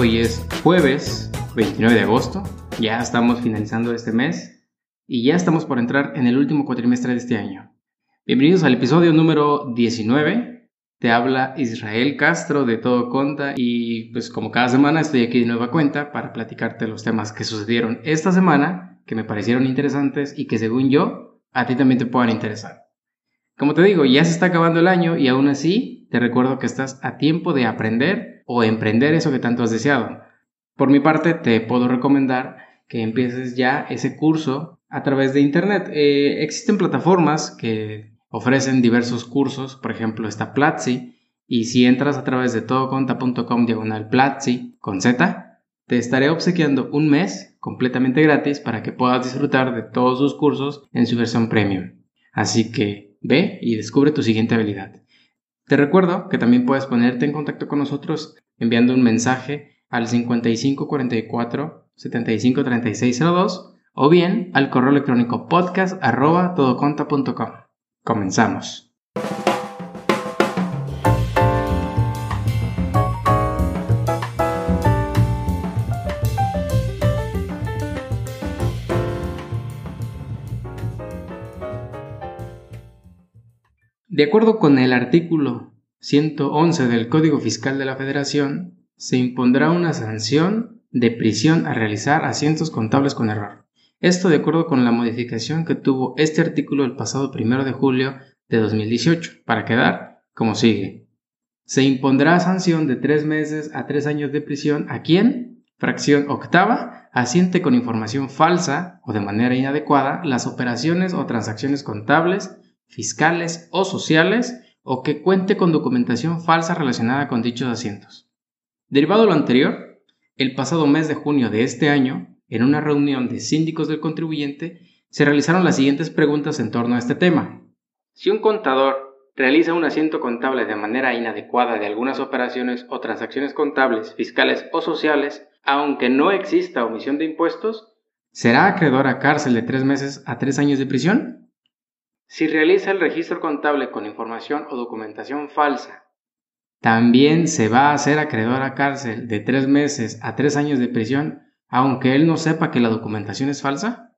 hoy es jueves 29 de agosto, ya estamos finalizando este mes y ya estamos por entrar en el último cuatrimestre de este año. Bienvenidos al episodio número 19, te habla Israel Castro de Todo Conta y pues como cada semana estoy aquí de nueva cuenta para platicarte los temas que sucedieron esta semana, que me parecieron interesantes y que según yo a ti también te puedan interesar. Como te digo, ya se está acabando el año y aún así te recuerdo que estás a tiempo de aprender o emprender eso que tanto has deseado. Por mi parte, te puedo recomendar que empieces ya ese curso a través de Internet. Eh, existen plataformas que ofrecen diversos cursos, por ejemplo está Platzi, y si entras a través de todoconta.com diagonal Platzi con Z, te estaré obsequiando un mes completamente gratis para que puedas disfrutar de todos sus cursos en su versión premium. Así que ve y descubre tu siguiente habilidad. Te recuerdo que también puedes ponerte en contacto con nosotros enviando un mensaje al 5544 753602 o bien al correo electrónico podcast. Comenzamos. De acuerdo con el artículo 111 del Código Fiscal de la Federación, se impondrá una sanción de prisión a realizar asientos contables con error. Esto de acuerdo con la modificación que tuvo este artículo el pasado 1 de julio de 2018, para quedar como sigue. Se impondrá sanción de tres meses a tres años de prisión a quien, fracción octava, asiente con información falsa o de manera inadecuada las operaciones o transacciones contables fiscales o sociales o que cuente con documentación falsa relacionada con dichos asientos. Derivado de lo anterior, el pasado mes de junio de este año, en una reunión de síndicos del contribuyente, se realizaron las siguientes preguntas en torno a este tema. Si un contador realiza un asiento contable de manera inadecuada de algunas operaciones o transacciones contables, fiscales o sociales, aunque no exista omisión de impuestos, ¿será acreedor a cárcel de tres meses a tres años de prisión? Si realiza el registro contable con información o documentación falsa, también se va a hacer acreedor a cárcel de tres meses a tres años de prisión, aunque él no sepa que la documentación es falsa.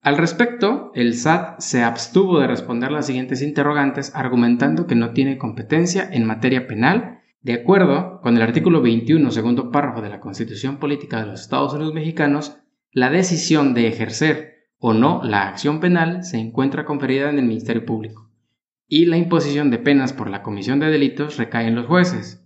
Al respecto, el SAT se abstuvo de responder las siguientes interrogantes argumentando que no tiene competencia en materia penal, de acuerdo con el artículo 21, segundo párrafo de la Constitución Política de los Estados Unidos Mexicanos, la decisión de ejercer o no la acción penal se encuentra conferida en el Ministerio Público y la imposición de penas por la comisión de delitos recae en los jueces.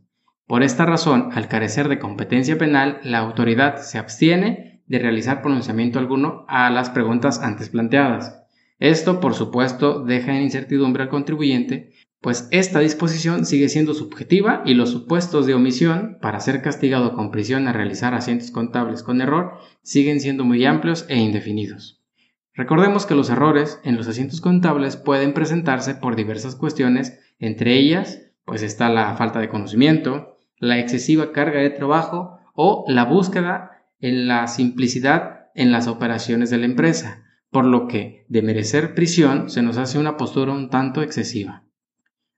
Por esta razón, al carecer de competencia penal, la autoridad se abstiene de realizar pronunciamiento alguno a las preguntas antes planteadas. Esto, por supuesto, deja en incertidumbre al contribuyente, pues esta disposición sigue siendo subjetiva y los supuestos de omisión para ser castigado con prisión a realizar asientos contables con error siguen siendo muy amplios e indefinidos. Recordemos que los errores en los asientos contables pueden presentarse por diversas cuestiones, entre ellas, pues está la falta de conocimiento, la excesiva carga de trabajo o la búsqueda en la simplicidad en las operaciones de la empresa, por lo que de merecer prisión se nos hace una postura un tanto excesiva.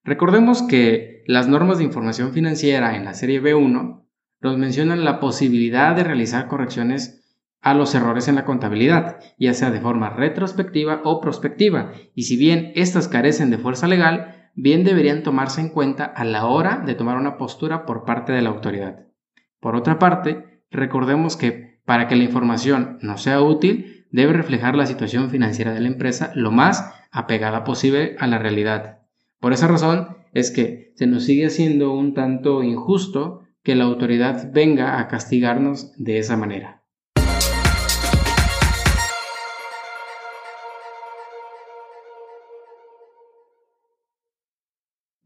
Recordemos que las normas de información financiera en la serie B1 nos mencionan la posibilidad de realizar correcciones a los errores en la contabilidad, ya sea de forma retrospectiva o prospectiva, y si bien estas carecen de fuerza legal, bien deberían tomarse en cuenta a la hora de tomar una postura por parte de la autoridad. Por otra parte, recordemos que para que la información no sea útil, debe reflejar la situación financiera de la empresa lo más apegada posible a la realidad. Por esa razón es que se nos sigue siendo un tanto injusto que la autoridad venga a castigarnos de esa manera.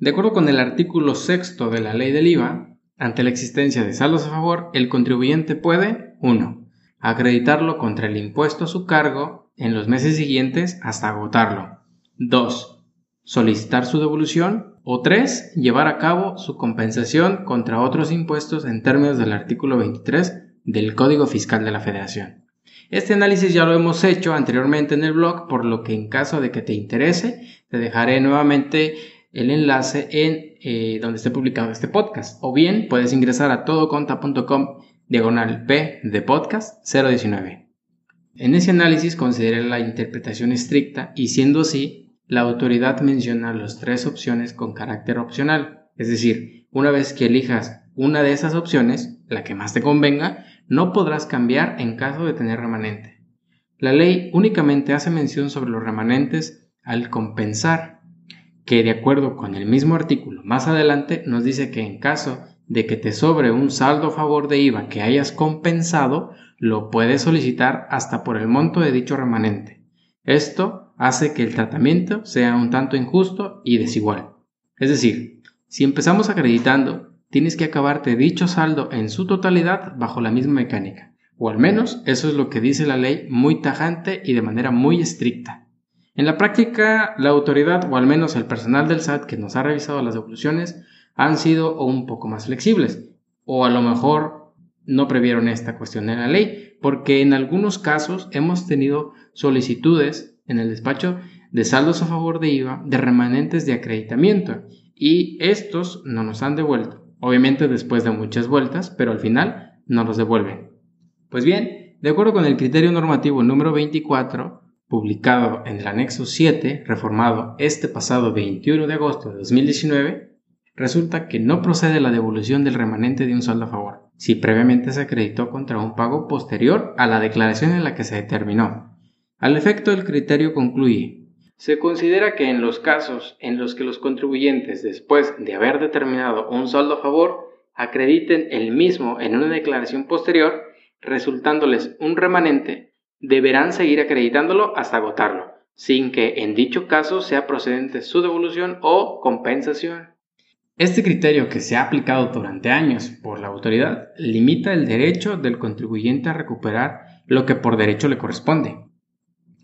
De acuerdo con el artículo sexto de la ley del IVA, ante la existencia de saldos a favor, el contribuyente puede 1. Acreditarlo contra el impuesto a su cargo en los meses siguientes hasta agotarlo. 2. Solicitar su devolución. O 3. Llevar a cabo su compensación contra otros impuestos en términos del artículo 23 del Código Fiscal de la Federación. Este análisis ya lo hemos hecho anteriormente en el blog, por lo que en caso de que te interese, te dejaré nuevamente el enlace en eh, donde esté publicado este podcast. O bien puedes ingresar a todoconta.com diagonal P de podcast 019. En ese análisis consideré la interpretación estricta y siendo así, la autoridad menciona las tres opciones con carácter opcional. Es decir, una vez que elijas una de esas opciones, la que más te convenga, no podrás cambiar en caso de tener remanente. La ley únicamente hace mención sobre los remanentes al compensar, que de acuerdo con el mismo artículo más adelante nos dice que en caso de que te sobre un saldo a favor de IVA que hayas compensado, lo puedes solicitar hasta por el monto de dicho remanente. Esto hace que el tratamiento sea un tanto injusto y desigual. Es decir, si empezamos acreditando, tienes que acabarte dicho saldo en su totalidad bajo la misma mecánica. O al menos eso es lo que dice la ley muy tajante y de manera muy estricta. En la práctica, la autoridad o al menos el personal del SAT que nos ha revisado las devoluciones han sido un poco más flexibles. O a lo mejor no previeron esta cuestión en la ley, porque en algunos casos hemos tenido solicitudes en el despacho de saldos a favor de IVA de remanentes de acreditamiento y estos no nos han devuelto. Obviamente después de muchas vueltas, pero al final no los devuelven. Pues bien, de acuerdo con el criterio normativo número 24, publicado en el anexo 7, reformado este pasado 21 de agosto de 2019, resulta que no procede la devolución del remanente de un saldo a favor, si previamente se acreditó contra un pago posterior a la declaración en la que se determinó. Al efecto, el criterio concluye se considera que en los casos en los que los contribuyentes, después de haber determinado un saldo a favor, acrediten el mismo en una declaración posterior, resultándoles un remanente, deberán seguir acreditándolo hasta agotarlo, sin que en dicho caso sea procedente su devolución o compensación. Este criterio que se ha aplicado durante años por la autoridad limita el derecho del contribuyente a recuperar lo que por derecho le corresponde.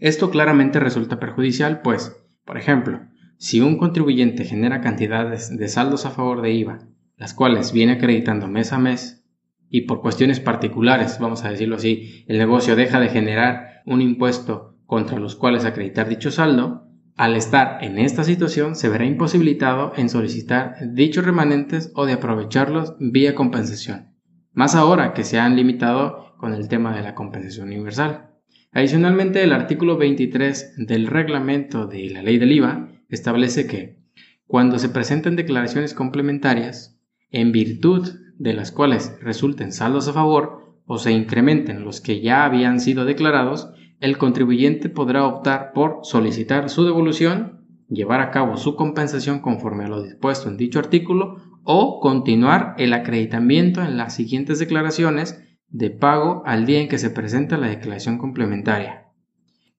Esto claramente resulta perjudicial, pues, por ejemplo, si un contribuyente genera cantidades de saldos a favor de IVA, las cuales viene acreditando mes a mes, y por cuestiones particulares, vamos a decirlo así, el negocio deja de generar un impuesto contra los cuales acreditar dicho saldo, al estar en esta situación se verá imposibilitado en solicitar dichos remanentes o de aprovecharlos vía compensación, más ahora que se han limitado con el tema de la compensación universal. Adicionalmente, el artículo 23 del reglamento de la ley del IVA establece que cuando se presenten declaraciones complementarias, en virtud de las cuales resulten saldos a favor o se incrementen los que ya habían sido declarados, el contribuyente podrá optar por solicitar su devolución, llevar a cabo su compensación conforme a lo dispuesto en dicho artículo o continuar el acreditamiento en las siguientes declaraciones de pago al día en que se presenta la declaración complementaria.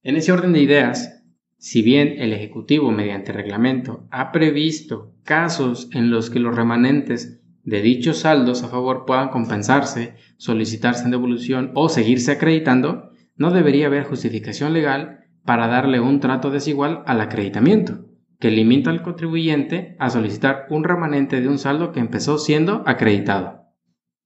En ese orden de ideas, si bien el Ejecutivo mediante reglamento ha previsto casos en los que los remanentes de dichos saldos a favor puedan compensarse, solicitarse en devolución o seguirse acreditando, no debería haber justificación legal para darle un trato desigual al acreditamiento, que limita al contribuyente a solicitar un remanente de un saldo que empezó siendo acreditado.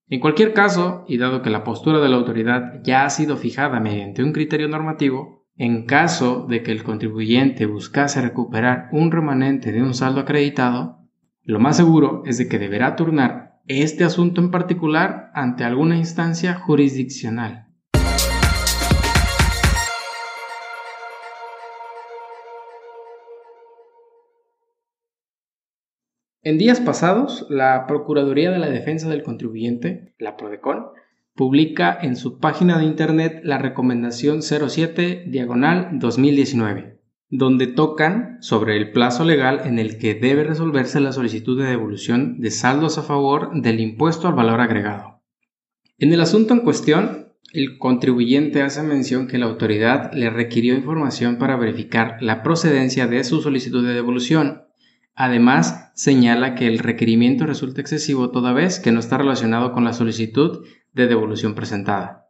En cualquier caso, y dado que la postura de la autoridad ya ha sido fijada mediante un criterio normativo, en caso de que el contribuyente buscase recuperar un remanente de un saldo acreditado, lo más seguro es de que deberá turnar este asunto en particular ante alguna instancia jurisdiccional. En días pasados, la Procuraduría de la Defensa del Contribuyente, la PRODECON, publica en su página de internet la recomendación 07 diagonal 2019, donde tocan sobre el plazo legal en el que debe resolverse la solicitud de devolución de saldos a favor del impuesto al valor agregado. En el asunto en cuestión, el contribuyente hace mención que la autoridad le requirió información para verificar la procedencia de su solicitud de devolución Además, señala que el requerimiento resulta excesivo toda vez que no está relacionado con la solicitud de devolución presentada.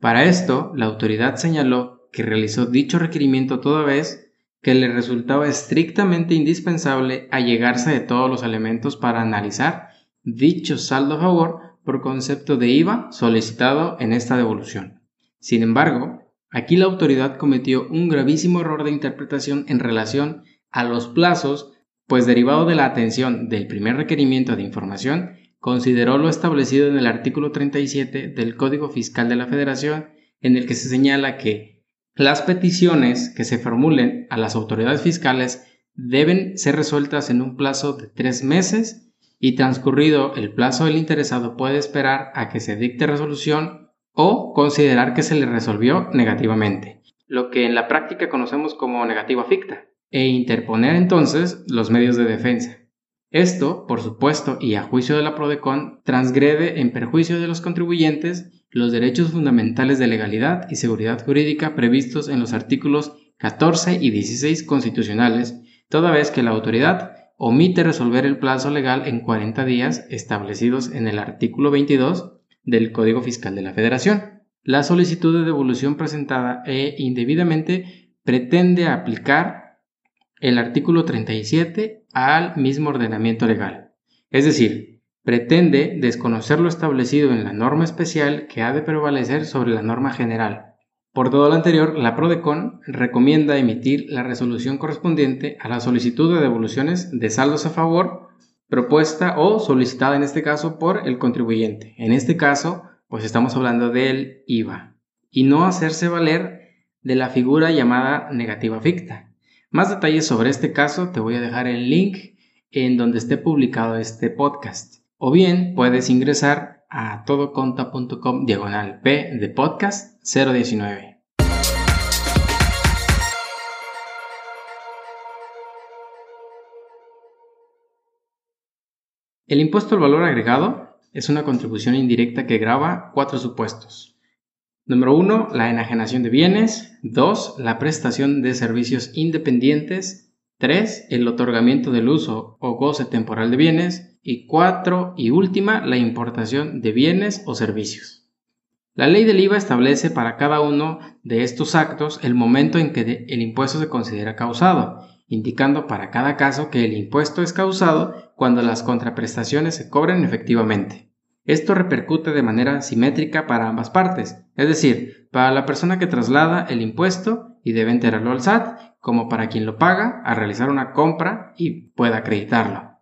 Para esto, la autoridad señaló que realizó dicho requerimiento toda vez que le resultaba estrictamente indispensable allegarse de todos los elementos para analizar dicho saldo a favor por concepto de IVA solicitado en esta devolución. Sin embargo, aquí la autoridad cometió un gravísimo error de interpretación en relación a los plazos pues derivado de la atención del primer requerimiento de información, consideró lo establecido en el artículo 37 del Código Fiscal de la Federación, en el que se señala que las peticiones que se formulen a las autoridades fiscales deben ser resueltas en un plazo de tres meses y transcurrido el plazo del interesado puede esperar a que se dicte resolución o considerar que se le resolvió negativamente, lo que en la práctica conocemos como negativa ficta, e interponer entonces los medios de defensa. Esto, por supuesto, y a juicio de la PRODECON, transgrede en perjuicio de los contribuyentes los derechos fundamentales de legalidad y seguridad jurídica previstos en los artículos 14 y 16 constitucionales, toda vez que la autoridad omite resolver el plazo legal en 40 días establecidos en el artículo 22 del Código Fiscal de la Federación. La solicitud de devolución presentada e indebidamente pretende aplicar el artículo 37 al mismo ordenamiento legal. Es decir, pretende desconocer lo establecido en la norma especial que ha de prevalecer sobre la norma general, por todo lo anterior, la PRODECON recomienda emitir la resolución correspondiente a la solicitud de devoluciones de saldos a favor propuesta o solicitada en este caso por el contribuyente. En este caso, pues estamos hablando del IVA y no hacerse valer de la figura llamada negativa ficta. Más detalles sobre este caso te voy a dejar el link en donde esté publicado este podcast. O bien puedes ingresar a todoconta.com diagonal P de podcast 019. El impuesto al valor agregado es una contribución indirecta que grava cuatro supuestos. Número 1. La enajenación de bienes. 2. La prestación de servicios independientes. 3. El otorgamiento del uso o goce temporal de bienes. Y cuatro y última, la importación de bienes o servicios. La ley del IVA establece para cada uno de estos actos el momento en que el impuesto se considera causado, indicando para cada caso que el impuesto es causado cuando las contraprestaciones se cobren efectivamente. Esto repercute de manera simétrica para ambas partes, es decir, para la persona que traslada el impuesto y debe enterarlo al SAT, como para quien lo paga a realizar una compra y pueda acreditarlo.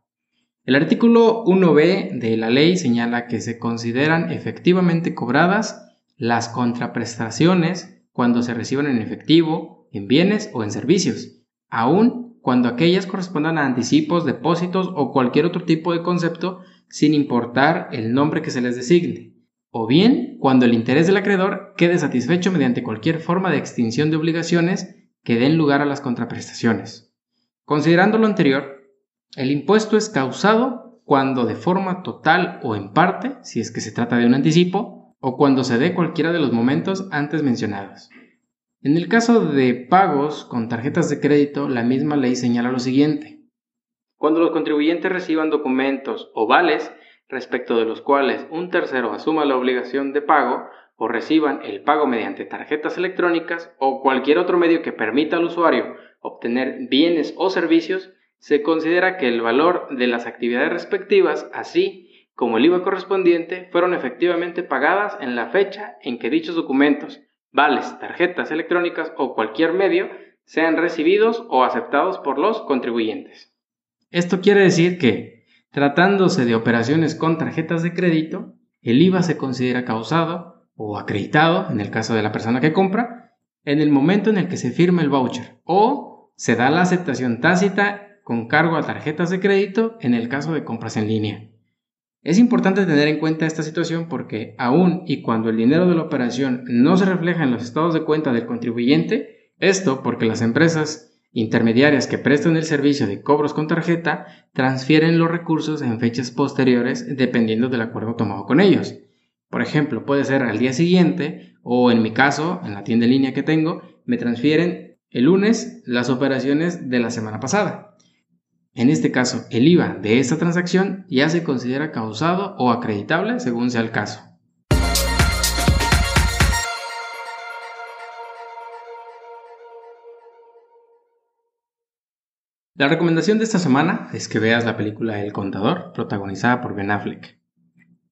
El artículo 1b de la ley señala que se consideran efectivamente cobradas las contraprestaciones cuando se reciban en efectivo, en bienes o en servicios, aun cuando aquellas correspondan a anticipos, depósitos o cualquier otro tipo de concepto sin importar el nombre que se les designe, o bien cuando el interés del acreedor quede satisfecho mediante cualquier forma de extinción de obligaciones que den lugar a las contraprestaciones. Considerando lo anterior, el impuesto es causado cuando de forma total o en parte, si es que se trata de un anticipo, o cuando se dé cualquiera de los momentos antes mencionados. En el caso de pagos con tarjetas de crédito, la misma ley señala lo siguiente. Cuando los contribuyentes reciban documentos o vales respecto de los cuales un tercero asuma la obligación de pago o reciban el pago mediante tarjetas electrónicas o cualquier otro medio que permita al usuario obtener bienes o servicios, se considera que el valor de las actividades respectivas, así como el IVA correspondiente, fueron efectivamente pagadas en la fecha en que dichos documentos, vales, tarjetas electrónicas o cualquier medio sean recibidos o aceptados por los contribuyentes. Esto quiere decir que, tratándose de operaciones con tarjetas de crédito, el IVA se considera causado o acreditado, en el caso de la persona que compra, en el momento en el que se firma el voucher o se da la aceptación tácita con cargo a tarjetas de crédito en el caso de compras en línea. Es importante tener en cuenta esta situación porque aún y cuando el dinero de la operación no se refleja en los estados de cuenta del contribuyente, esto porque las empresas intermediarias que prestan el servicio de cobros con tarjeta transfieren los recursos en fechas posteriores dependiendo del acuerdo tomado con ellos. Por ejemplo, puede ser al día siguiente o en mi caso, en la tienda en línea que tengo, me transfieren el lunes las operaciones de la semana pasada. En este caso, el IVA de esta transacción ya se considera causado o acreditable según sea el caso. La recomendación de esta semana es que veas la película El Contador, protagonizada por Ben Affleck.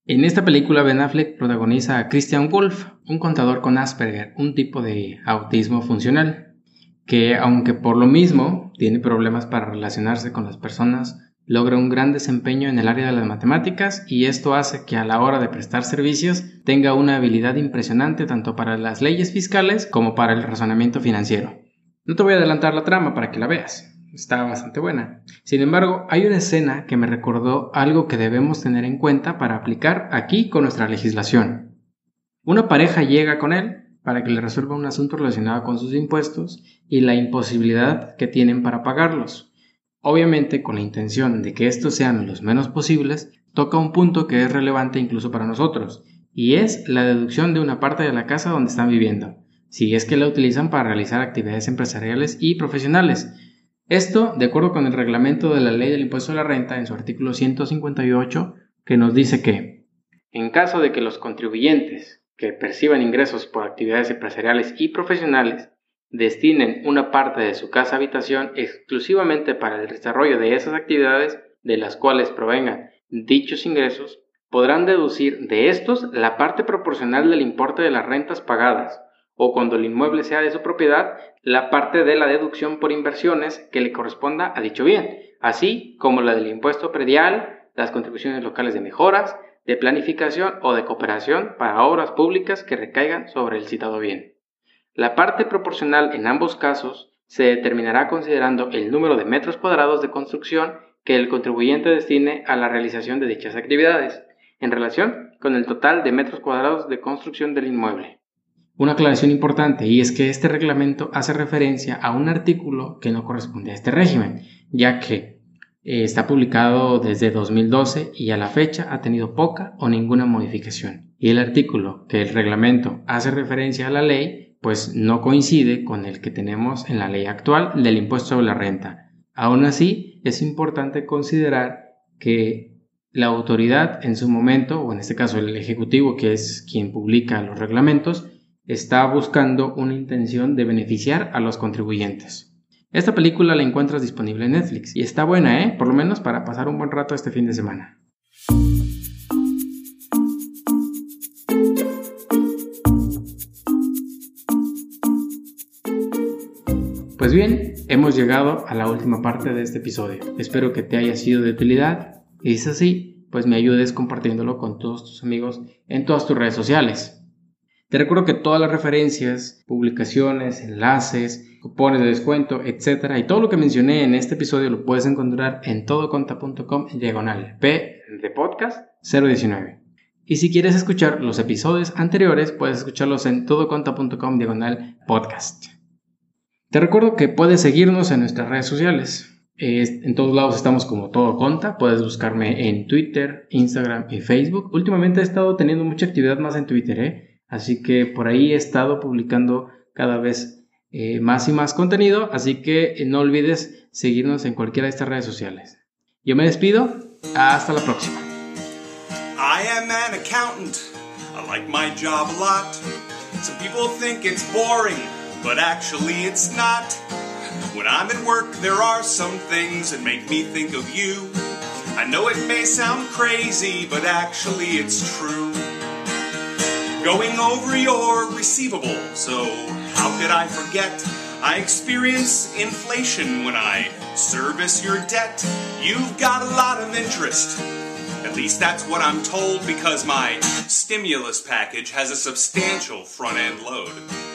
En esta película Ben Affleck protagoniza a Christian Wolf, un contador con Asperger, un tipo de autismo funcional. que aunque por lo mismo tiene problemas para relacionarse con las personas, logra un gran desempeño en el área de las matemáticas y esto hace que a la hora de prestar servicios tenga una habilidad impresionante tanto para las leyes fiscales como para el razonamiento financiero. No te voy a adelantar la trama para que la veas, está bastante buena. Sin embargo, hay una escena que me recordó algo que debemos tener en cuenta para aplicar aquí con nuestra legislación. Una pareja llega con él para que le resuelva un asunto relacionado con sus impuestos y la imposibilidad que tienen para pagarlos. Obviamente, con la intención de que estos sean los menos posibles, toca un punto que es relevante incluso para nosotros, y es la deducción de una parte de la casa donde están viviendo, si es que la utilizan para realizar actividades empresariales y profesionales. Esto, de acuerdo con el reglamento de la ley del impuesto a la renta en su artículo 158, que nos dice que, en caso de que los contribuyentes que perciban ingresos por actividades empresariales y profesionales destinen una parte de su casa habitación exclusivamente para el desarrollo de esas actividades de las cuales provengan dichos ingresos, podrán deducir de estos la parte proporcional del importe de las rentas pagadas, o cuando el inmueble sea de su propiedad, la parte de la deducción por inversiones que le corresponda a dicho bien, así como la del impuesto predial, las contribuciones locales de mejoras, de planificación o de cooperación para obras públicas que recaigan sobre el citado bien. La parte proporcional en ambos casos se determinará considerando el número de metros cuadrados de construcción que el contribuyente destine a la realización de dichas actividades, en relación con el total de metros cuadrados de construcción del inmueble. Una aclaración importante y es que este reglamento hace referencia a un artículo que no corresponde a este régimen, ya que eh, está publicado desde 2012 y a la fecha ha tenido poca o ninguna modificación. Y el artículo que el reglamento hace referencia a la ley pues no coincide con el que tenemos en la ley actual del impuesto sobre la renta. Aún así, es importante considerar que la autoridad en su momento, o en este caso el Ejecutivo, que es quien publica los reglamentos, está buscando una intención de beneficiar a los contribuyentes. Esta película la encuentras disponible en Netflix y está buena, ¿eh? Por lo menos para pasar un buen rato este fin de semana. Pues bien, hemos llegado a la última parte de este episodio. Espero que te haya sido de utilidad y si es así, pues me ayudes compartiéndolo con todos tus amigos en todas tus redes sociales. Te recuerdo que todas las referencias, publicaciones, enlaces, cupones de descuento, etcétera, y todo lo que mencioné en este episodio lo puedes encontrar en todoconta.com diagonal P de podcast 019. Y si quieres escuchar los episodios anteriores, puedes escucharlos en todoconta.com diagonal podcast. Te recuerdo que puedes seguirnos en nuestras redes sociales. En todos lados estamos como todo conta. Puedes buscarme en Twitter, Instagram y Facebook. Últimamente he estado teniendo mucha actividad más en Twitter, ¿eh? Así que por ahí he estado publicando cada vez eh, más y más contenido. Así que no olvides seguirnos en cualquiera de estas redes sociales. Yo me despido. Hasta la próxima. I am an accountant. I like my job a lot. Some people think it's boring. but actually it's not. When I'm at work, there are some things that make me think of you. I know it may sound crazy, but actually it's true. Going over your receivables, so how could I forget? I experience inflation when I service your debt. You've got a lot of interest. At least that's what I'm told because my stimulus package has a substantial front end load.